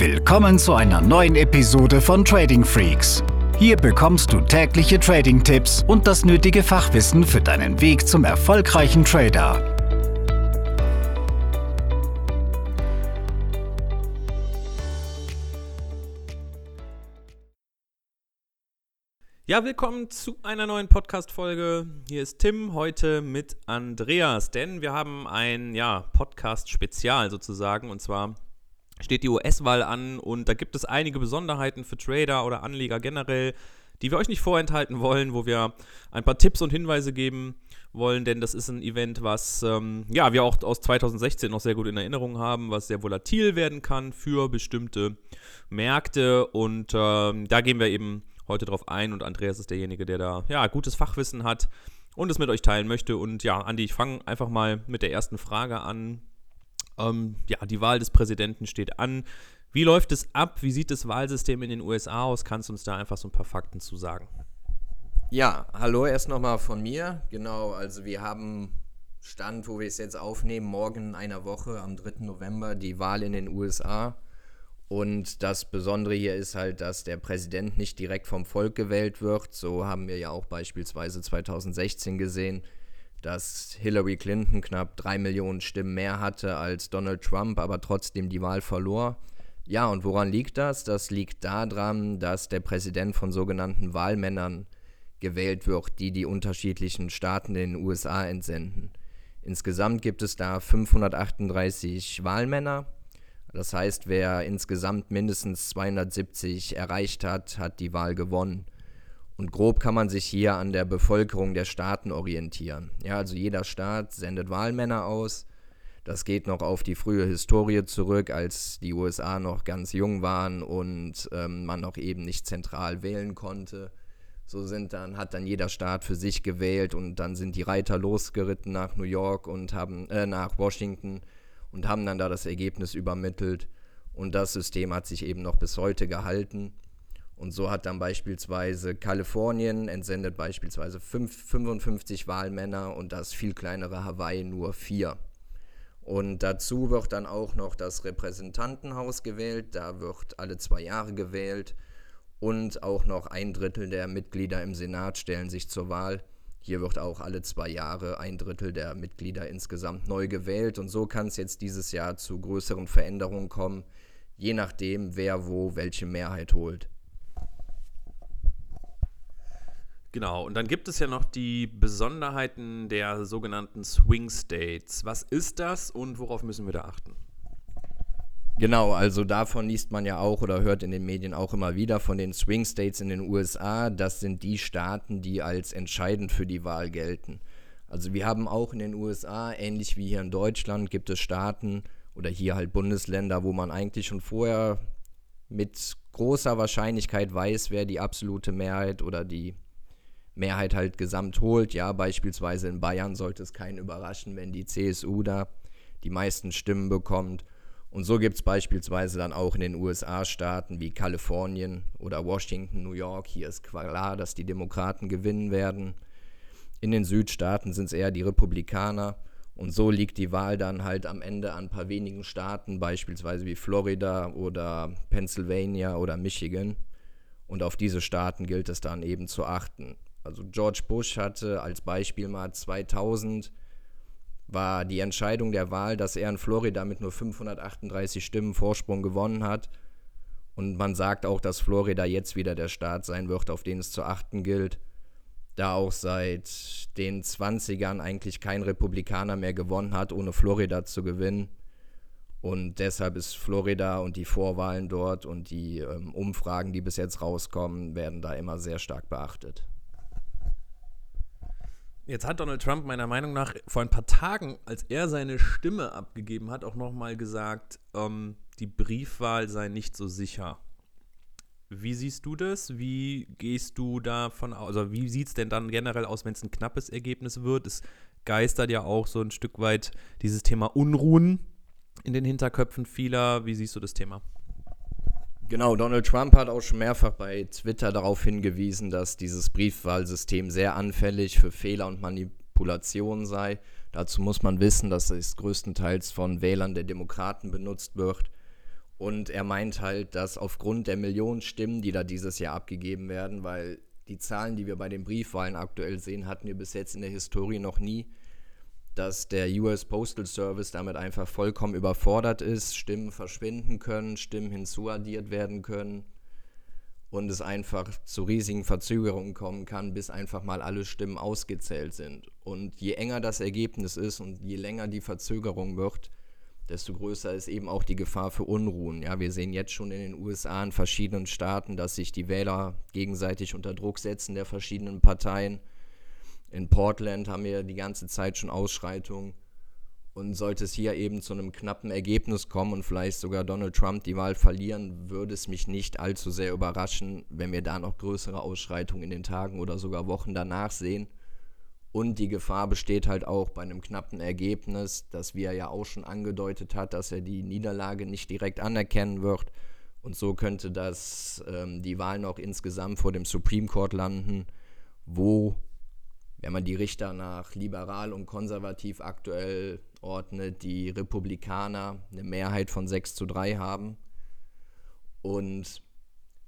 Willkommen zu einer neuen Episode von Trading Freaks. Hier bekommst du tägliche Trading-Tipps und das nötige Fachwissen für deinen Weg zum erfolgreichen Trader. Ja, willkommen zu einer neuen Podcast-Folge. Hier ist Tim heute mit Andreas, denn wir haben ein ja, Podcast-Spezial sozusagen und zwar steht die US-Wahl an und da gibt es einige Besonderheiten für Trader oder Anleger generell, die wir euch nicht vorenthalten wollen, wo wir ein paar Tipps und Hinweise geben wollen, denn das ist ein Event, was ähm, ja, wir auch aus 2016 noch sehr gut in Erinnerung haben, was sehr volatil werden kann für bestimmte Märkte und ähm, da gehen wir eben heute drauf ein und Andreas ist derjenige, der da ja gutes Fachwissen hat und es mit euch teilen möchte und ja, Andi, ich fange einfach mal mit der ersten Frage an. Ähm, ja, die Wahl des Präsidenten steht an. Wie läuft es ab? Wie sieht das Wahlsystem in den USA aus? Kannst du uns da einfach so ein paar Fakten zu sagen? Ja, hallo erst nochmal von mir. Genau, also wir haben Stand, wo wir es jetzt aufnehmen, morgen in einer Woche, am 3. November, die Wahl in den USA. Und das Besondere hier ist halt, dass der Präsident nicht direkt vom Volk gewählt wird. So haben wir ja auch beispielsweise 2016 gesehen dass Hillary Clinton knapp drei Millionen Stimmen mehr hatte als Donald Trump, aber trotzdem die Wahl verlor. Ja, und woran liegt das? Das liegt daran, dass der Präsident von sogenannten Wahlmännern gewählt wird, die die unterschiedlichen Staaten in den USA entsenden. Insgesamt gibt es da 538 Wahlmänner. Das heißt, wer insgesamt mindestens 270 erreicht hat, hat die Wahl gewonnen. Und grob kann man sich hier an der Bevölkerung der Staaten orientieren. Ja, also jeder Staat sendet Wahlmänner aus. Das geht noch auf die frühe Historie zurück, als die USA noch ganz jung waren und ähm, man noch eben nicht zentral wählen konnte. So sind dann, hat dann jeder Staat für sich gewählt und dann sind die Reiter losgeritten nach New York und haben, äh, nach Washington und haben dann da das Ergebnis übermittelt. Und das System hat sich eben noch bis heute gehalten. Und so hat dann beispielsweise Kalifornien entsendet beispielsweise 5, 55 Wahlmänner und das viel kleinere Hawaii nur vier. Und dazu wird dann auch noch das Repräsentantenhaus gewählt, da wird alle zwei Jahre gewählt und auch noch ein Drittel der Mitglieder im Senat stellen sich zur Wahl. Hier wird auch alle zwei Jahre ein Drittel der Mitglieder insgesamt neu gewählt und so kann es jetzt dieses Jahr zu größeren Veränderungen kommen, je nachdem, wer wo welche Mehrheit holt. Genau, und dann gibt es ja noch die Besonderheiten der sogenannten Swing States. Was ist das und worauf müssen wir da achten? Genau, also davon liest man ja auch oder hört in den Medien auch immer wieder von den Swing States in den USA. Das sind die Staaten, die als entscheidend für die Wahl gelten. Also wir haben auch in den USA, ähnlich wie hier in Deutschland, gibt es Staaten oder hier halt Bundesländer, wo man eigentlich schon vorher mit großer Wahrscheinlichkeit weiß, wer die absolute Mehrheit oder die Mehrheit halt gesamt holt. Ja, beispielsweise in Bayern sollte es keinen überraschen, wenn die CSU da die meisten Stimmen bekommt. Und so gibt es beispielsweise dann auch in den USA-Staaten wie Kalifornien oder Washington, New York. Hier ist klar, dass die Demokraten gewinnen werden. In den Südstaaten sind es eher die Republikaner. Und so liegt die Wahl dann halt am Ende an ein paar wenigen Staaten, beispielsweise wie Florida oder Pennsylvania oder Michigan. Und auf diese Staaten gilt es dann eben zu achten. Also George Bush hatte als Beispiel mal 2000 war die Entscheidung der Wahl, dass er in Florida mit nur 538 Stimmen Vorsprung gewonnen hat. Und man sagt auch, dass Florida jetzt wieder der Staat sein wird, auf den es zu achten gilt, da auch seit den 20ern eigentlich kein Republikaner mehr gewonnen hat, ohne Florida zu gewinnen. Und deshalb ist Florida und die Vorwahlen dort und die ähm, Umfragen, die bis jetzt rauskommen, werden da immer sehr stark beachtet. Jetzt hat Donald Trump meiner Meinung nach vor ein paar Tagen, als er seine Stimme abgegeben hat, auch nochmal gesagt, ähm, die Briefwahl sei nicht so sicher. Wie siehst du das? Wie gehst du davon aus? Also wie sieht es denn dann generell aus, wenn es ein knappes Ergebnis wird? Es geistert ja auch so ein Stück weit dieses Thema Unruhen in den Hinterköpfen vieler. Wie siehst du das Thema? Genau, Donald Trump hat auch schon mehrfach bei Twitter darauf hingewiesen, dass dieses Briefwahlsystem sehr anfällig für Fehler und Manipulationen sei. Dazu muss man wissen, dass es größtenteils von Wählern der Demokraten benutzt wird. Und er meint halt, dass aufgrund der Millionen Stimmen, die da dieses Jahr abgegeben werden, weil die Zahlen, die wir bei den Briefwahlen aktuell sehen, hatten wir bis jetzt in der Historie noch nie, dass der US Postal Service damit einfach vollkommen überfordert ist, Stimmen verschwinden können, Stimmen hinzuaddiert werden können und es einfach zu riesigen Verzögerungen kommen kann, bis einfach mal alle Stimmen ausgezählt sind. Und je enger das Ergebnis ist und je länger die Verzögerung wird, desto größer ist eben auch die Gefahr für Unruhen. Ja, wir sehen jetzt schon in den USA in verschiedenen Staaten, dass sich die Wähler gegenseitig unter Druck setzen der verschiedenen Parteien. In Portland haben wir die ganze Zeit schon Ausschreitungen. Und sollte es hier eben zu einem knappen Ergebnis kommen und vielleicht sogar Donald Trump die Wahl verlieren, würde es mich nicht allzu sehr überraschen, wenn wir da noch größere Ausschreitungen in den Tagen oder sogar Wochen danach sehen. Und die Gefahr besteht halt auch bei einem knappen Ergebnis, dass wie er ja auch schon angedeutet hat, dass er die Niederlage nicht direkt anerkennen wird. Und so könnte das ähm, die Wahl noch insgesamt vor dem Supreme Court landen, wo, wenn man die Richter nach liberal und konservativ aktuell ordnet, die Republikaner eine Mehrheit von 6 zu 3 haben. Und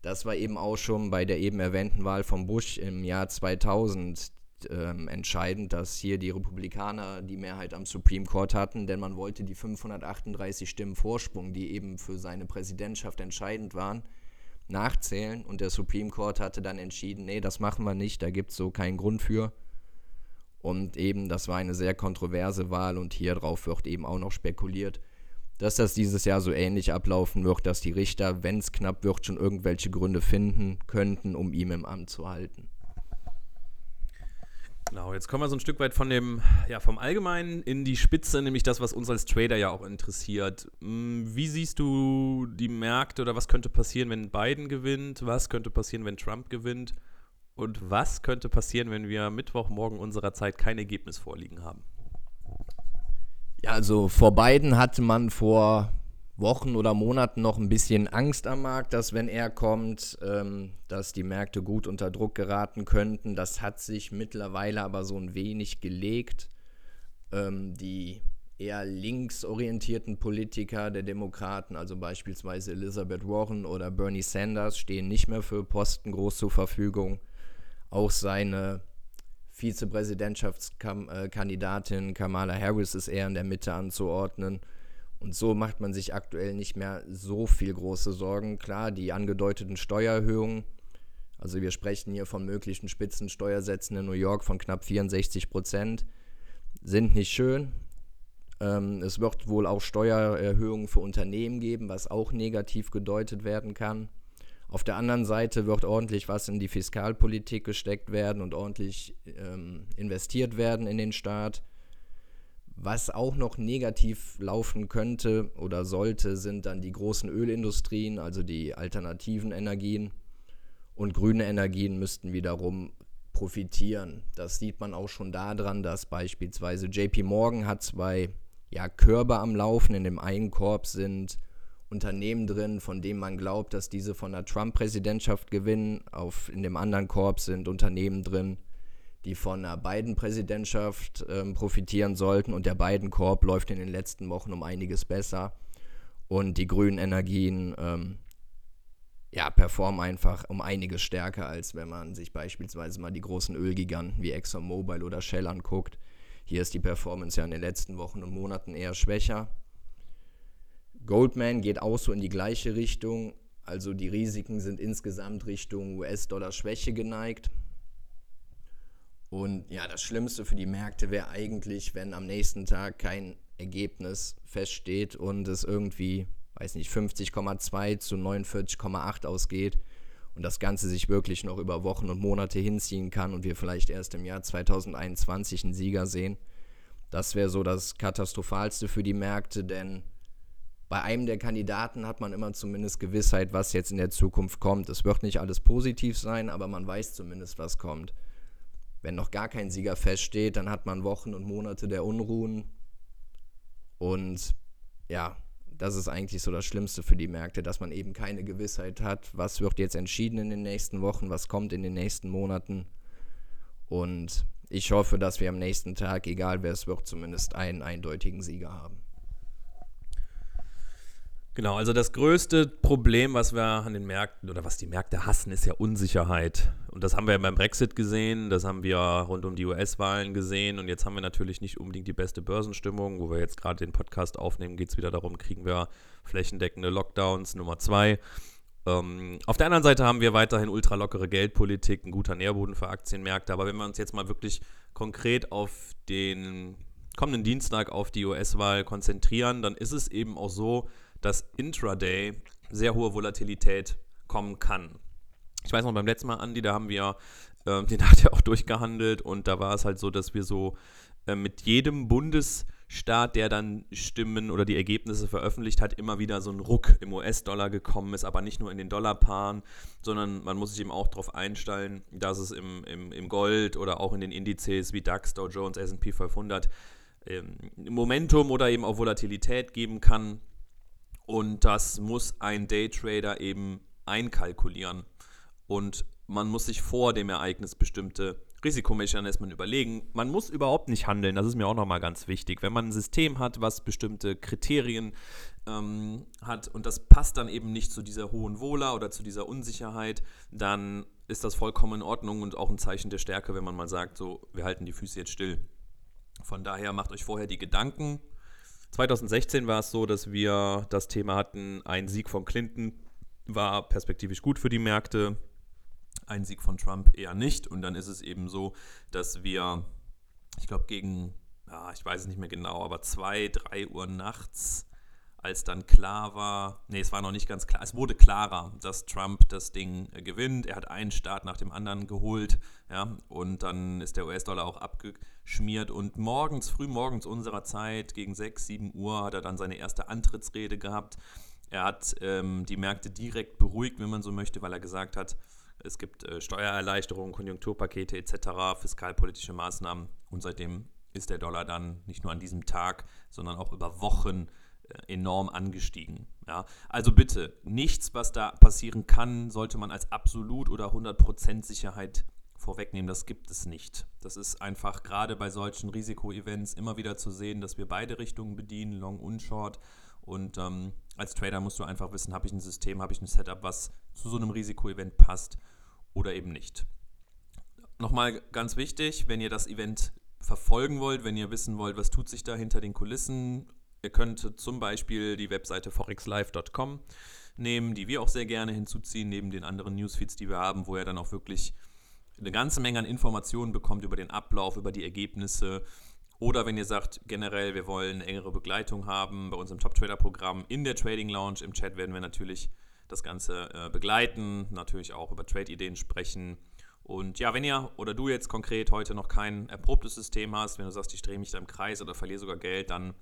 das war eben auch schon bei der eben erwähnten Wahl von Bush im Jahr 2000 ähm, entscheidend, dass hier die Republikaner die Mehrheit am Supreme Court hatten, denn man wollte die 538 Stimmen Vorsprung, die eben für seine Präsidentschaft entscheidend waren, nachzählen. Und der Supreme Court hatte dann entschieden, nee, das machen wir nicht, da gibt es so keinen Grund für. Und eben, das war eine sehr kontroverse Wahl und hier drauf wird eben auch noch spekuliert, dass das dieses Jahr so ähnlich ablaufen wird, dass die Richter, wenn es knapp wird, schon irgendwelche Gründe finden könnten, um ihm im Amt zu halten. Genau, jetzt kommen wir so ein Stück weit von dem, ja, vom Allgemeinen in die Spitze, nämlich das, was uns als Trader ja auch interessiert. Hm, wie siehst du die Märkte oder was könnte passieren, wenn Biden gewinnt? Was könnte passieren, wenn Trump gewinnt? Und was könnte passieren, wenn wir Mittwochmorgen unserer Zeit kein Ergebnis vorliegen haben? Ja, also vor Biden hatte man vor Wochen oder Monaten noch ein bisschen Angst am Markt, dass wenn er kommt, ähm, dass die Märkte gut unter Druck geraten könnten. Das hat sich mittlerweile aber so ein wenig gelegt. Ähm, die eher linksorientierten Politiker der Demokraten, also beispielsweise Elizabeth Warren oder Bernie Sanders, stehen nicht mehr für Posten groß zur Verfügung. Auch seine Vizepräsidentschaftskandidatin Kamala Harris ist eher in der Mitte anzuordnen. Und so macht man sich aktuell nicht mehr so viel große Sorgen. Klar, die angedeuteten Steuererhöhungen, also wir sprechen hier von möglichen Spitzensteuersätzen in New York von knapp 64 Prozent, sind nicht schön. Ähm, es wird wohl auch Steuererhöhungen für Unternehmen geben, was auch negativ gedeutet werden kann. Auf der anderen Seite wird ordentlich was in die Fiskalpolitik gesteckt werden und ordentlich ähm, investiert werden in den Staat. Was auch noch negativ laufen könnte oder sollte, sind dann die großen Ölindustrien, also die alternativen Energien. Und grüne Energien müssten wiederum profitieren. Das sieht man auch schon daran, dass beispielsweise JP Morgan hat zwei ja, Körbe am Laufen. In dem einen Korb sind Unternehmen drin, von denen man glaubt, dass diese von der Trump-Präsidentschaft gewinnen. Auf, in dem anderen Korb sind Unternehmen drin, die von der Biden-Präsidentschaft ähm, profitieren sollten. Und der Biden-Korb läuft in den letzten Wochen um einiges besser. Und die grünen Energien ähm, ja, performen einfach um einiges stärker, als wenn man sich beispielsweise mal die großen Ölgiganten wie ExxonMobil oder Shell anguckt. Hier ist die Performance ja in den letzten Wochen und Monaten eher schwächer. Goldman geht auch so in die gleiche Richtung. Also die Risiken sind insgesamt Richtung US-Dollar-Schwäche geneigt. Und ja, das Schlimmste für die Märkte wäre eigentlich, wenn am nächsten Tag kein Ergebnis feststeht und es irgendwie, weiß nicht, 50,2 zu 49,8 ausgeht und das Ganze sich wirklich noch über Wochen und Monate hinziehen kann und wir vielleicht erst im Jahr 2021 einen Sieger sehen. Das wäre so das Katastrophalste für die Märkte, denn bei einem der Kandidaten hat man immer zumindest Gewissheit, was jetzt in der Zukunft kommt. Es wird nicht alles positiv sein, aber man weiß zumindest, was kommt. Wenn noch gar kein Sieger feststeht, dann hat man Wochen und Monate der Unruhen. Und ja, das ist eigentlich so das Schlimmste für die Märkte, dass man eben keine Gewissheit hat, was wird jetzt entschieden in den nächsten Wochen, was kommt in den nächsten Monaten. Und ich hoffe, dass wir am nächsten Tag, egal wer es wird, zumindest einen eindeutigen Sieger haben. Genau, also das größte Problem, was wir an den Märkten oder was die Märkte hassen, ist ja Unsicherheit. Und das haben wir beim Brexit gesehen, das haben wir rund um die US-Wahlen gesehen und jetzt haben wir natürlich nicht unbedingt die beste Börsenstimmung. Wo wir jetzt gerade den Podcast aufnehmen, geht es wieder darum, kriegen wir flächendeckende Lockdowns Nummer zwei. Ähm, auf der anderen Seite haben wir weiterhin ultralockere Geldpolitik, ein guter Nährboden für Aktienmärkte. Aber wenn wir uns jetzt mal wirklich konkret auf den kommenden Dienstag auf die US-Wahl konzentrieren, dann ist es eben auch so, dass Intraday sehr hohe Volatilität kommen kann. Ich weiß noch beim letzten Mal, Andi, da haben wir äh, den hat ja auch durchgehandelt und da war es halt so, dass wir so äh, mit jedem Bundesstaat, der dann Stimmen oder die Ergebnisse veröffentlicht hat, immer wieder so ein Ruck im US-Dollar gekommen ist, aber nicht nur in den Dollarpaaren, sondern man muss sich eben auch darauf einstellen, dass es im, im, im Gold oder auch in den Indizes wie DAX, Dow Jones, S&P 500 ähm, Momentum oder eben auch Volatilität geben kann. Und das muss ein Daytrader eben einkalkulieren. Und man muss sich vor dem Ereignis bestimmte Risikomechanismen überlegen. Man muss überhaupt nicht handeln, das ist mir auch nochmal ganz wichtig. Wenn man ein System hat, was bestimmte Kriterien ähm, hat und das passt dann eben nicht zu dieser hohen Wohler oder zu dieser Unsicherheit, dann ist das vollkommen in Ordnung und auch ein Zeichen der Stärke, wenn man mal sagt, so, wir halten die Füße jetzt still. Von daher macht euch vorher die Gedanken, 2016 war es so, dass wir das Thema hatten, ein Sieg von Clinton war perspektivisch gut für die Märkte, ein Sieg von Trump eher nicht. Und dann ist es eben so, dass wir, ich glaube, gegen, ja, ich weiß es nicht mehr genau, aber zwei, drei Uhr nachts als dann klar war, nee, es war noch nicht ganz klar, es wurde klarer, dass Trump das Ding äh, gewinnt. Er hat einen Staat nach dem anderen geholt, ja, und dann ist der US-Dollar auch abgeschmiert. Und morgens, früh morgens unserer Zeit, gegen 6, 7 Uhr, hat er dann seine erste Antrittsrede gehabt. Er hat ähm, die Märkte direkt beruhigt, wenn man so möchte, weil er gesagt hat, es gibt äh, Steuererleichterungen, Konjunkturpakete etc., fiskalpolitische Maßnahmen. Und seitdem ist der Dollar dann nicht nur an diesem Tag, sondern auch über Wochen enorm angestiegen. Ja? Also bitte, nichts, was da passieren kann, sollte man als absolut oder 100% Sicherheit vorwegnehmen. Das gibt es nicht. Das ist einfach gerade bei solchen Risikoevents immer wieder zu sehen, dass wir beide Richtungen bedienen, Long und Short. Und ähm, als Trader musst du einfach wissen, habe ich ein System, habe ich ein Setup, was zu so einem Risikoevent passt oder eben nicht. Nochmal ganz wichtig, wenn ihr das Event verfolgen wollt, wenn ihr wissen wollt, was tut sich da hinter den Kulissen Ihr könnt zum Beispiel die Webseite forexlive.com nehmen, die wir auch sehr gerne hinzuziehen, neben den anderen Newsfeeds, die wir haben, wo ihr dann auch wirklich eine ganze Menge an Informationen bekommt über den Ablauf, über die Ergebnisse. Oder wenn ihr sagt, generell, wir wollen eine engere Begleitung haben bei unserem Top-Trader-Programm in der Trading Lounge. Im Chat werden wir natürlich das Ganze äh, begleiten, natürlich auch über Trade-Ideen sprechen. Und ja, wenn ihr oder du jetzt konkret heute noch kein erprobtes System hast, wenn du sagst, ich drehe mich da im Kreis oder verliere sogar Geld, dann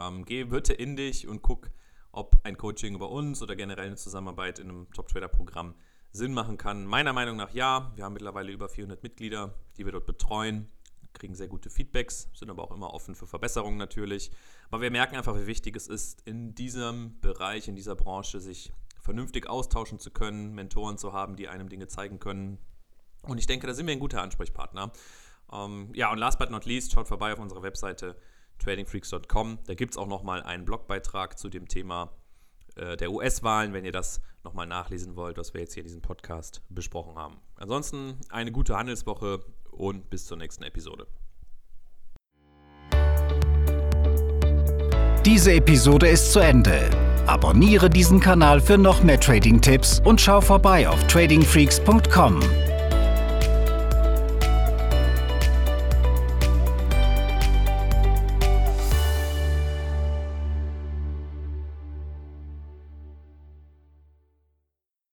ähm, geh bitte in dich und guck, ob ein Coaching über uns oder generell eine Zusammenarbeit in einem Top-Trader-Programm Sinn machen kann. Meiner Meinung nach ja. Wir haben mittlerweile über 400 Mitglieder, die wir dort betreuen, kriegen sehr gute Feedbacks, sind aber auch immer offen für Verbesserungen natürlich. Aber wir merken einfach, wie wichtig es ist, in diesem Bereich, in dieser Branche sich vernünftig austauschen zu können, Mentoren zu haben, die einem Dinge zeigen können. Und ich denke, da sind wir ein guter Ansprechpartner. Ähm, ja, und last but not least, schaut vorbei auf unserer Webseite tradingfreaks.com. Da gibt es auch nochmal einen Blogbeitrag zu dem Thema äh, der US-Wahlen, wenn ihr das nochmal nachlesen wollt, was wir jetzt hier in diesem Podcast besprochen haben. Ansonsten eine gute Handelswoche und bis zur nächsten Episode. Diese Episode ist zu Ende. Abonniere diesen Kanal für noch mehr Trading-Tipps und schau vorbei auf tradingfreaks.com.